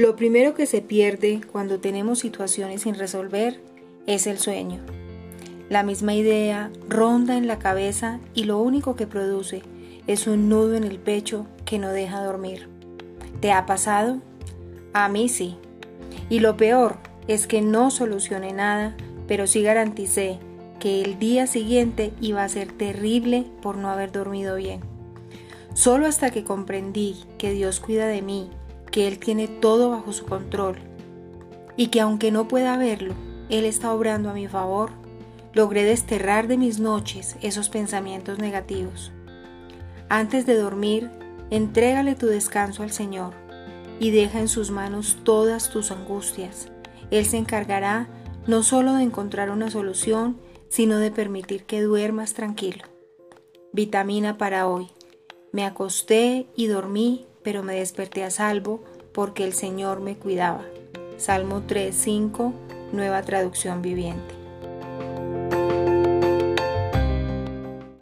Lo primero que se pierde cuando tenemos situaciones sin resolver es el sueño. La misma idea ronda en la cabeza y lo único que produce es un nudo en el pecho que no deja dormir. ¿Te ha pasado? A mí sí. Y lo peor es que no solucioné nada, pero sí garanticé que el día siguiente iba a ser terrible por no haber dormido bien. Solo hasta que comprendí que Dios cuida de mí, que Él tiene todo bajo su control y que aunque no pueda verlo, Él está obrando a mi favor, logré desterrar de mis noches esos pensamientos negativos. Antes de dormir, entrégale tu descanso al Señor y deja en sus manos todas tus angustias. Él se encargará no solo de encontrar una solución, sino de permitir que duermas tranquilo. Vitamina para hoy. Me acosté y dormí, pero me desperté a salvo porque el Señor me cuidaba. Salmo 3.5, nueva traducción viviente.